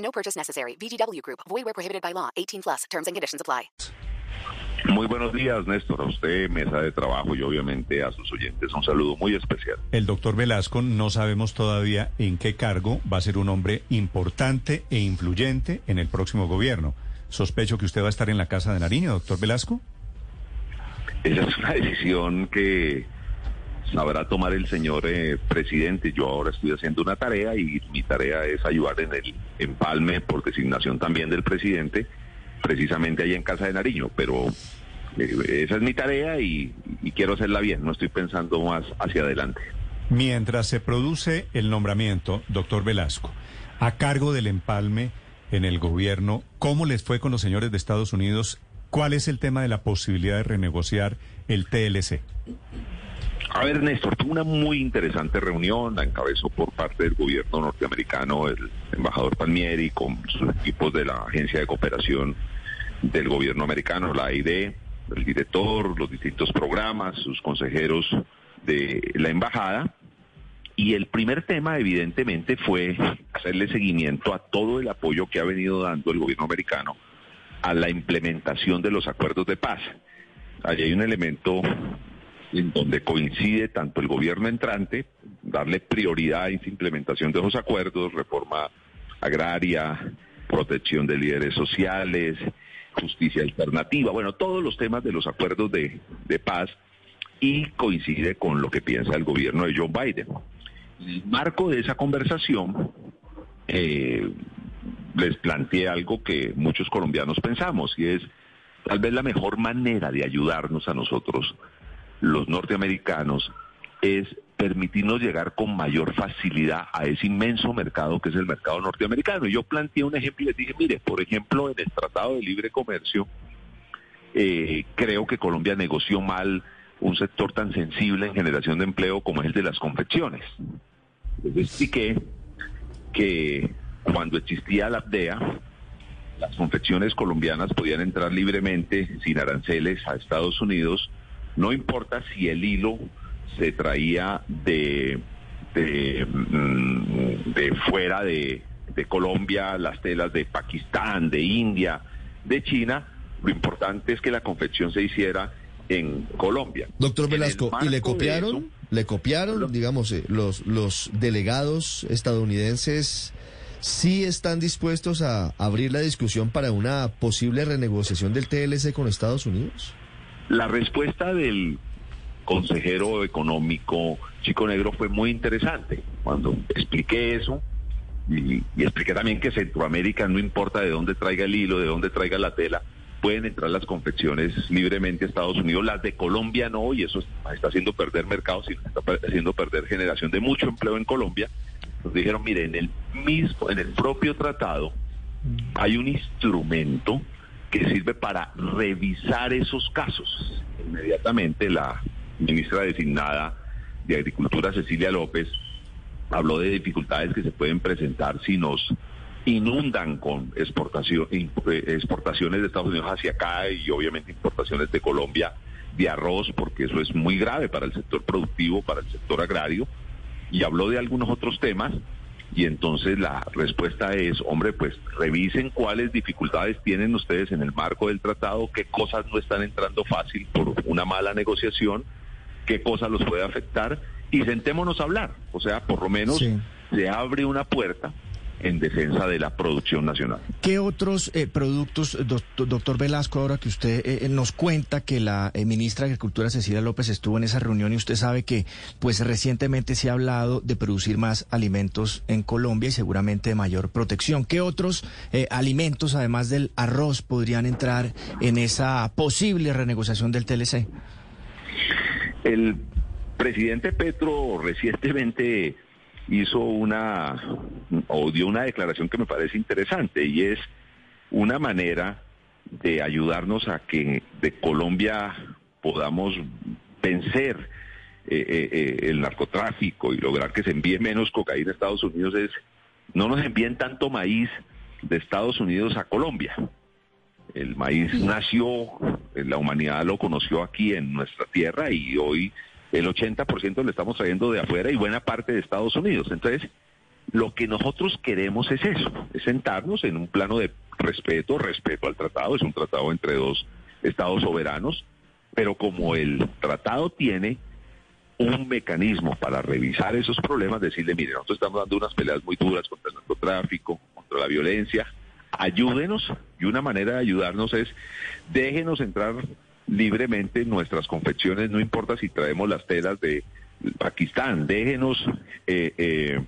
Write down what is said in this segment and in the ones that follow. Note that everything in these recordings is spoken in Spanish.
No purchase necessary. VGW Group. Void where prohibited by law. 18 plus. Terms and conditions apply. Muy buenos días, Néstor. A usted, mesa de trabajo y obviamente a sus oyentes. Un saludo muy especial. El doctor Velasco no sabemos todavía en qué cargo va a ser un hombre importante e influyente en el próximo gobierno. Sospecho que usted va a estar en la Casa de Nariño, doctor Velasco. Esa es una decisión que sabrá tomar el señor eh, presidente. Yo ahora estoy haciendo una tarea y mi tarea es ayudar en el empalme por designación también del presidente, precisamente ahí en Casa de Nariño. Pero eh, esa es mi tarea y quiero hacerla bien, no estoy pensando más hacia adelante. Mientras se produce el nombramiento, doctor Velasco, a cargo del empalme en el gobierno, ¿cómo les fue con los señores de Estados Unidos? ¿Cuál es el tema de la posibilidad de renegociar el TLC? A ver, Néstor, fue una muy interesante reunión, la encabezó por parte del gobierno norteamericano el embajador Palmieri con sus equipos de la Agencia de Cooperación del gobierno americano, la AID, el director, los distintos programas, sus consejeros de la embajada. Y el primer tema, evidentemente, fue hacerle seguimiento a todo el apoyo que ha venido dando el gobierno americano a la implementación de los acuerdos de paz. Allí hay un elemento en donde coincide tanto el gobierno entrante, darle prioridad a esa implementación de esos acuerdos, reforma agraria, protección de líderes sociales, justicia alternativa, bueno, todos los temas de los acuerdos de, de paz y coincide con lo que piensa el gobierno de Joe Biden. En el marco de esa conversación, eh, les planteé algo que muchos colombianos pensamos y es tal vez la mejor manera de ayudarnos a nosotros, los norteamericanos, es permitirnos llegar con mayor facilidad a ese inmenso mercado que es el mercado norteamericano. Y yo planteé un ejemplo y les dije, mire, por ejemplo, en el Tratado de Libre Comercio, eh, creo que Colombia negoció mal un sector tan sensible en generación de empleo como es el de las confecciones. Les expliqué que cuando existía la APDEA, las confecciones colombianas podían entrar libremente, sin aranceles, a Estados Unidos, no importa si el hilo se traía de, de, mm, de fuera de, de Colombia, las telas de Pakistán, de India, de China, lo importante es que la confección se hiciera en Colombia. Doctor Velasco, ¿y le copiaron? eso, ¿Le copiaron? Digamos, eh, los, los delegados estadounidenses sí están dispuestos a abrir la discusión para una posible renegociación del TLC con Estados Unidos. La respuesta del consejero económico Chico Negro fue muy interesante. Cuando expliqué eso y, y expliqué también que Centroamérica no importa de dónde traiga el hilo, de dónde traiga la tela, pueden entrar las confecciones libremente a Estados Unidos, las de Colombia no, y eso está haciendo perder mercados y está haciendo perder generación de mucho empleo en Colombia. Nos dijeron, mire, en el mismo, en el propio tratado hay un instrumento que sirve para revisar esos casos. Inmediatamente la ministra designada de Agricultura, Cecilia López, habló de dificultades que se pueden presentar si nos inundan con exportación, eh, exportaciones de Estados Unidos hacia acá y obviamente importaciones de Colombia de arroz, porque eso es muy grave para el sector productivo, para el sector agrario, y habló de algunos otros temas. Y entonces la respuesta es, hombre, pues revisen cuáles dificultades tienen ustedes en el marco del tratado, qué cosas no están entrando fácil por una mala negociación, qué cosas los puede afectar y sentémonos a hablar. O sea, por lo menos Sí. se abre una puerta en defensa de la producción nacional. ¿Qué otros eh, productos, doc- doctor Velasco, ahora que usted eh, nos cuenta que la eh, ministra de Agricultura Cecilia López estuvo en esa reunión y usted sabe que pues recientemente se ha hablado de producir más alimentos en Colombia y seguramente de mayor protección? ¿Qué otros eh, alimentos, además del arroz, podrían entrar en esa posible renegociación del TLC? El presidente Petro recientemente hizo una o dio una declaración que me parece interesante y es una manera de ayudarnos a que de Colombia podamos vencer eh, eh, eh, el narcotráfico y lograr que se envíe menos cocaína a Estados Unidos es no nos envíen tanto maíz de Estados Unidos a Colombia. El maíz nació, la humanidad lo conoció aquí en nuestra tierra y hoy el 80% lo estamos trayendo de afuera y buena parte de Estados Unidos. Entonces, lo que nosotros queremos es eso, es sentarnos en un plano de respeto, respeto al tratado, es un tratado entre dos estados soberanos, pero como el tratado tiene un mecanismo para revisar esos problemas, decirle, mire, nosotros estamos dando unas peleas muy duras contra el narcotráfico, contra la violencia, ayúdenos, y una manera de ayudarnos es, déjenos entrar libremente en nuestras confecciones, no importa si traemos las telas de Pakistán, déjenos, eh, eh,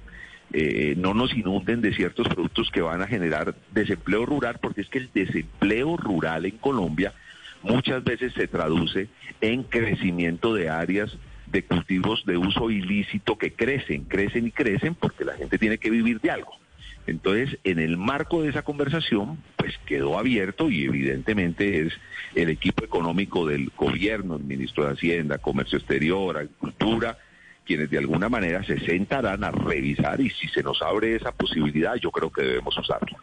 eh, no nos inunden de ciertos productos que van a generar desempleo rural, porque es que el desempleo rural en Colombia muchas veces se traduce en crecimiento de áreas de cultivos de uso ilícito que crecen, crecen y crecen porque la gente tiene que vivir de algo. Entonces, en el marco de esa conversación, pues quedó abierto y evidentemente es el equipo económico del gobierno, el ministro de Hacienda, Comercio Exterior, Agricultura, quienes de alguna manera se sentarán a revisar y si se nos abre esa posibilidad, yo creo que debemos usarla.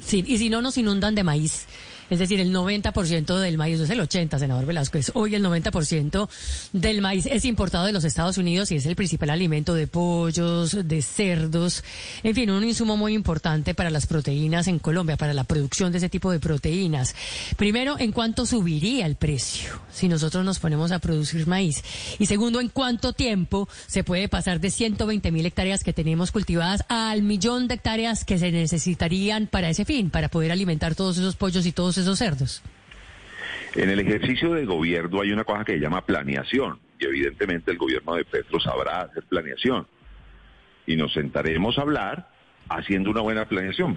Sí, y si no nos inundan de maíz. Es decir, el 90% del maíz, es el 80, senador es hoy el 90% del maíz es importado de los Estados Unidos y es el principal alimento de pollos, de cerdos, en fin, un insumo muy importante para las proteínas en Colombia, para la producción de ese tipo de proteínas. Primero, ¿en cuánto subiría el precio si nosotros nos ponemos a producir maíz? Y segundo, ¿en cuánto tiempo se puede pasar de 120 mil hectáreas que tenemos cultivadas al millón de hectáreas que se necesitarían para ese fin, para poder alimentar todos esos pollos y todos esos cerdos? En el ejercicio de gobierno hay una cosa que se llama planeación y evidentemente el gobierno de Petro sabrá hacer planeación. Y nos sentaremos a hablar haciendo una buena planeación.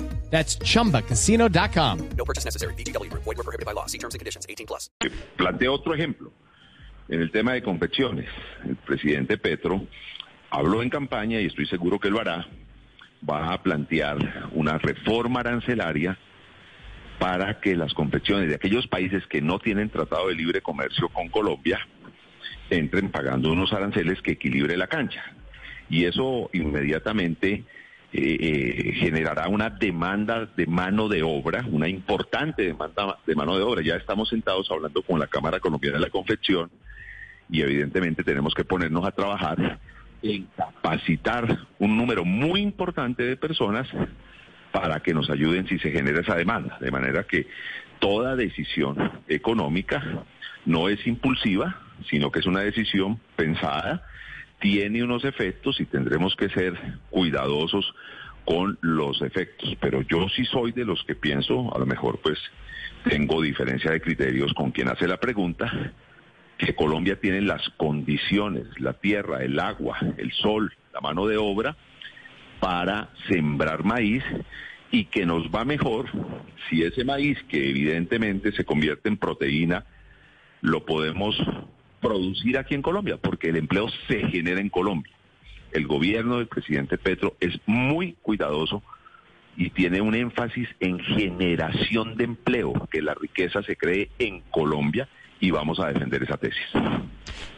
That's chumbacasino.com. No purchase necessary. Group. Void were prohibited by law. See terms and conditions. 18 plus. Planteo otro ejemplo. En el tema de confecciones, el presidente Petro habló en campaña y estoy seguro que lo hará. Va a plantear una reforma arancelaria para que las confecciones de aquellos países que no tienen tratado de libre comercio con Colombia entren pagando unos aranceles que equilibre la cancha. Y eso inmediatamente eh, eh, generará una demanda de mano de obra, una importante demanda de mano de obra. Ya estamos sentados hablando con la Cámara Colombiana de la Confección y evidentemente tenemos que ponernos a trabajar en capacitar un número muy importante de personas para que nos ayuden si se genera esa demanda. De manera que toda decisión económica no es impulsiva, sino que es una decisión pensada tiene unos efectos y tendremos que ser cuidadosos con los efectos. Pero yo sí soy de los que pienso, a lo mejor pues tengo diferencia de criterios con quien hace la pregunta, que Colombia tiene las condiciones, la tierra, el agua, el sol, la mano de obra para sembrar maíz y que nos va mejor si ese maíz, que evidentemente se convierte en proteína, lo podemos producir aquí en Colombia, porque el empleo se genera en Colombia. El gobierno del presidente Petro es muy cuidadoso y tiene un énfasis en generación de empleo, que la riqueza se cree en Colombia y vamos a defender esa tesis.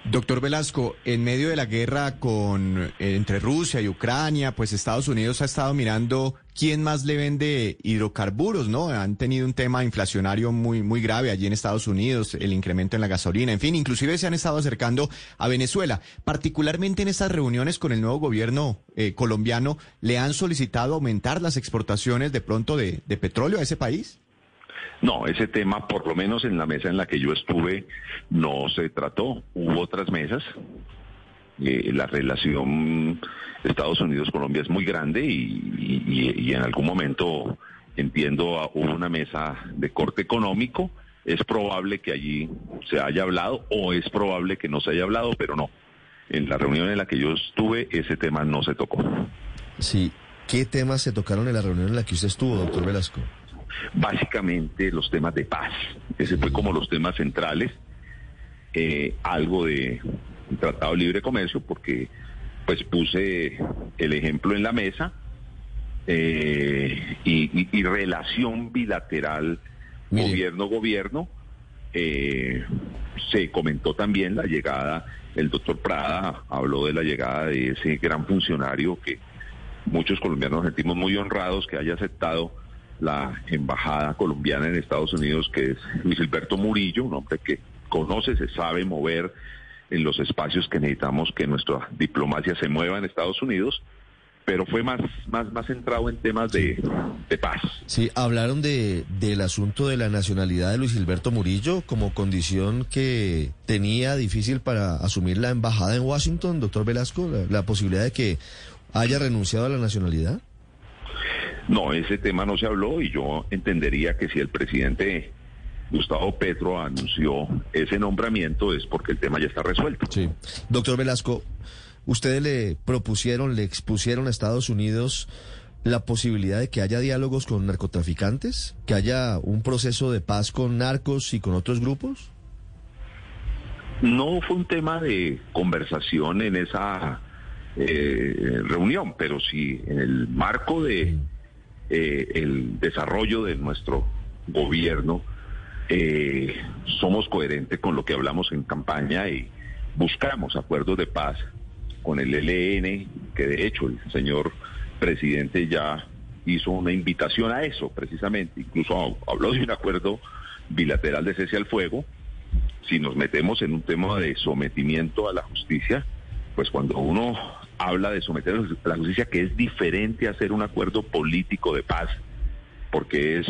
Doctor Velasco, en medio de la guerra con eh, entre Rusia y Ucrania, pues Estados Unidos ha estado mirando quién más le vende hidrocarburos, ¿no? Han tenido un tema inflacionario muy muy grave allí en Estados Unidos, el incremento en la gasolina, en fin, inclusive se han estado acercando a Venezuela. Particularmente en estas reuniones con el nuevo gobierno eh, colombiano, ¿le han solicitado aumentar las exportaciones de pronto de, de petróleo a ese país? No, ese tema, por lo menos en la mesa en la que yo estuve, no se trató. Hubo otras mesas eh, la relación Estados Unidos-Colombia es muy grande y, y- en algún momento, entiendo, ah, hubo una mesa de corte económico. Es probable que allí se haya hablado o es probable que no se haya hablado, pero no. En la reunión en la que yo estuve, ese tema no se tocó. Sí. ¿Qué temas se tocaron en la reunión en la que usted estuvo, doctor Velasco? Básicamente los temas de paz. Ese fue como los temas centrales. Eh, algo de Tratado de Libre Comercio, porque pues puse el ejemplo en la mesa eh, y, y- y relación bilateral gobierno-gobierno. Eh, se comentó también la llegada, el doctor Prada habló de la llegada de ese gran funcionario que muchos colombianos nos sentimos muy honrados que haya aceptado la embajada colombiana en Estados Unidos, que es Luis Alberto Murillo, un hombre que conoce, se sabe mover en los espacios que necesitamos que nuestra diplomacia se mueva en Estados Unidos, pero fue más, más, más centrado en temas de, de paz. Sí, hablaron de, del asunto de la nacionalidad de Luis Gilberto Murillo como condición que tenía difícil para asumir la embajada en Washington, doctor Velasco, la, la posibilidad de que haya renunciado a la nacionalidad. No, ese tema no se habló y yo entendería que si el presidente Gustavo Petro anunció ese nombramiento es porque el tema ya está resuelto. Sí. Doctor Velasco, ¿ustedes le propusieron, le expusieron a Estados Unidos la posibilidad de que haya diálogos con narcotraficantes? ¿Que haya un proceso de paz con narcos y con otros grupos? No fue un tema de conversación en esa eh, reunión, pero sí en el marco de eh, el desarrollo de nuestro gobierno eh, somos coherentes con lo que hablamos en campaña y buscamos acuerdos de paz con el ELN, que de hecho el señor presidente ya hizo una invitación a eso precisamente, incluso habló de un acuerdo bilateral de cese al fuego. Si nos metemos en un tema de sometimiento a la justicia, pues cuando uno habla de someter a la justicia, que es diferente a hacer un acuerdo político de paz, porque es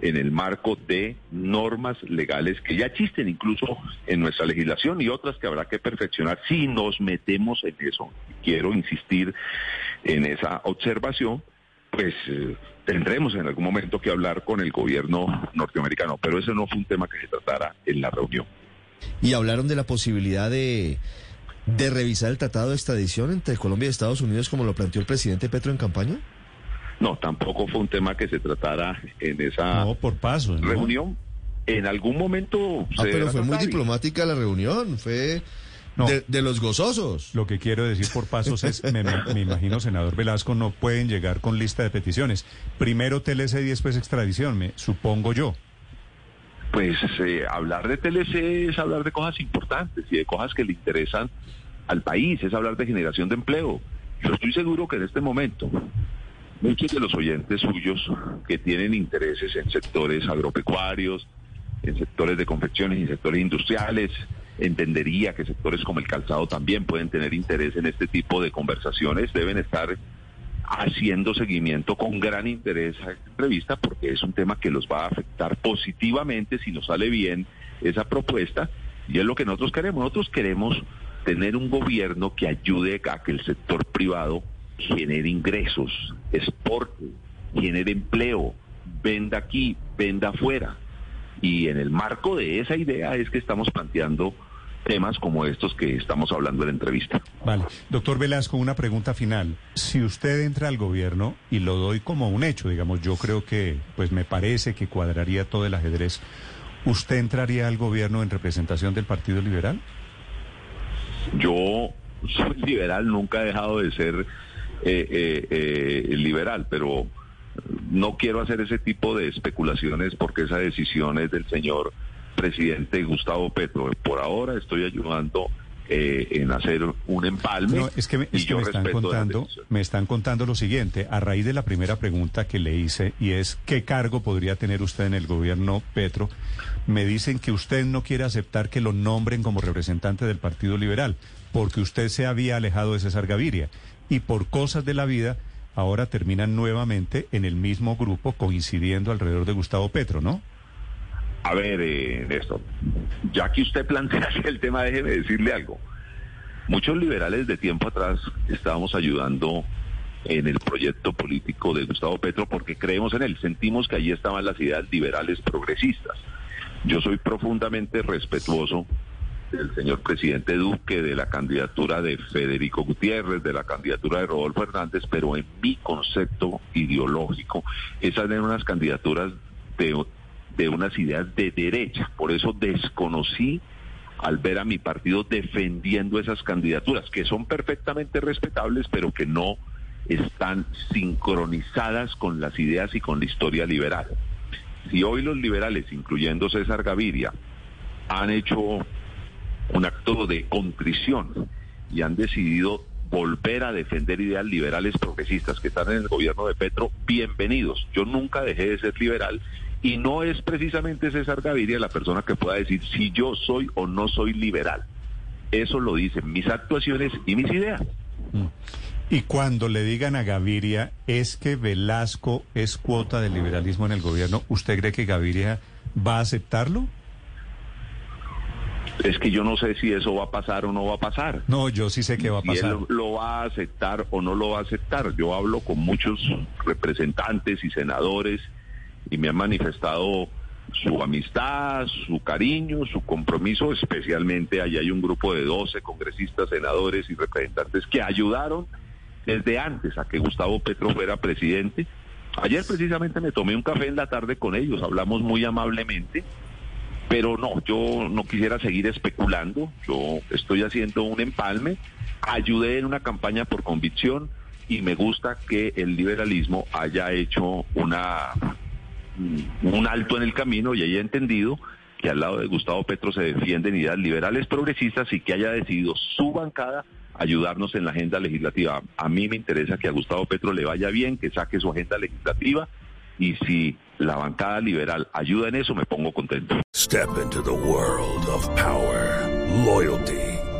en el marco de normas legales que ya existen incluso en nuestra legislación y otras que habrá que perfeccionar si nos metemos en eso. Quiero insistir en esa observación, pues eh, tendremos en algún momento que hablar con el gobierno norteamericano, pero ese no fue un tema que se tratara en la reunión. Y hablaron de la posibilidad de, de revisar el tratado de extradición entre Colombia y Estados Unidos como lo planteó el presidente Petro en campaña. No, tampoco fue un tema que se tratara en esa No, por pasos. ¿no? reunión. En algún momento Ah, se pero fue muy diplomática la reunión, fue No. de, de los gozosos. Lo que quiero decir por pasos es, me, me- me imagino, senador Velasco, no pueden llegar con lista de peticiones. Primero TLC y después extradición, me supongo yo. Pues eh, hablar de TLC es hablar de cosas importantes y de cosas que le interesan al país, es hablar de generación de empleo. Yo estoy seguro que en este momento muchos de los oyentes suyos que tienen intereses en sectores agropecuarios, en sectores de confecciones y sectores industriales, entendería que sectores como el calzado también pueden tener interés en este tipo de conversaciones, deben estar haciendo seguimiento con gran interés a esta entrevista porque es un tema que los va a afectar positivamente si nos sale bien esa propuesta y es lo que nosotros queremos. Nosotros queremos tener un gobierno que ayude a que el sector privado genere ingresos, exporte, genere empleo, venda aquí, venda afuera. Y en el marco de esa idea es que estamos planteando temas como estos que estamos hablando en la entrevista. Vale. Doctor Velasco, una pregunta final. Si usted entra al gobierno, y lo doy como un hecho, digamos, yo creo que, pues me parece que cuadraría todo el ajedrez, ¿usted entraría al gobierno en representación del Partido Liberal? Yo soy liberal, nunca he dejado de ser eh, eh, eh, liberal, pero no quiero hacer ese tipo de especulaciones porque esa decisión es del señor presidente Gustavo Petro. Por ahora estoy ayudando eh, en hacer un empalme. No, es que, me, es que me están contando, me están contando lo siguiente, a raíz de la primera pregunta que le hice, y es ¿qué cargo podría tener usted en el gobierno Petro? Me dicen que usted no quiere aceptar que lo nombren como representante del Partido Liberal, porque usted se había alejado de César Gaviria, y por cosas de la vida, ahora terminan nuevamente en el mismo grupo coincidiendo alrededor de Gustavo Petro, ¿no? A ver, eh, Néstor, ya que usted plantea el tema, déjeme decirle algo. Muchos liberales de tiempo atrás estábamos ayudando en el proyecto político de Gustavo Petro porque creemos en él, sentimos que allí estaban las ideas liberales progresistas. Yo soy profundamente respetuoso del señor presidente Duque, de la candidatura de Federico Gutiérrez, de la candidatura de Rodolfo Hernández, pero en mi concepto ideológico, esas eran unas candidaturas de, de unas ideas de derecha. Por eso desconocí al ver a mi partido defendiendo esas candidaturas, que son perfectamente respetables, pero que no están sincronizadas con las ideas y con la historia liberal. Si hoy los liberales, incluyendo César Gaviria, han hecho un acto de contrición y han decidido volver a defender ideas liberales progresistas que están en el gobierno de Petro, bienvenidos. Yo nunca dejé de ser liberal y no es precisamente César Gaviria la persona que pueda decir si yo soy o no soy liberal. Eso lo dicen mis actuaciones y mis ideas. Mm. Y cuando le digan a Gaviria es que Velasco es cuota del liberalismo en el gobierno, ¿usted cree que Gaviria va a aceptarlo? Es que yo no sé si eso va a pasar o no va a pasar. No, yo sí sé que va a pasar. Si él lo va a aceptar o no lo va a aceptar. Yo hablo con muchos representantes y senadores y me han manifestado su amistad, su cariño, su compromiso, especialmente allá hay un grupo de 12 congresistas, senadores y representantes que ayudaron desde antes a que Gustavo Petro fuera presidente. Ayer precisamente me tomé un café en la tarde con ellos, hablamos muy amablemente, pero no, yo no quisiera seguir especulando, yo estoy haciendo un empalme, ayudé en una campaña por convicción y me gusta que el liberalismo haya hecho una un alto en el camino y haya entendido que al lado de Gustavo Petro se defienden ideas liberales progresistas y que haya decidido su bancada ayudarnos en la agenda legislativa. A mí me interesa que a Gustavo Petro le vaya bien, que saque su agenda legislativa y si la bancada liberal ayuda en eso, me pongo contento. Step into the world of power, loyalty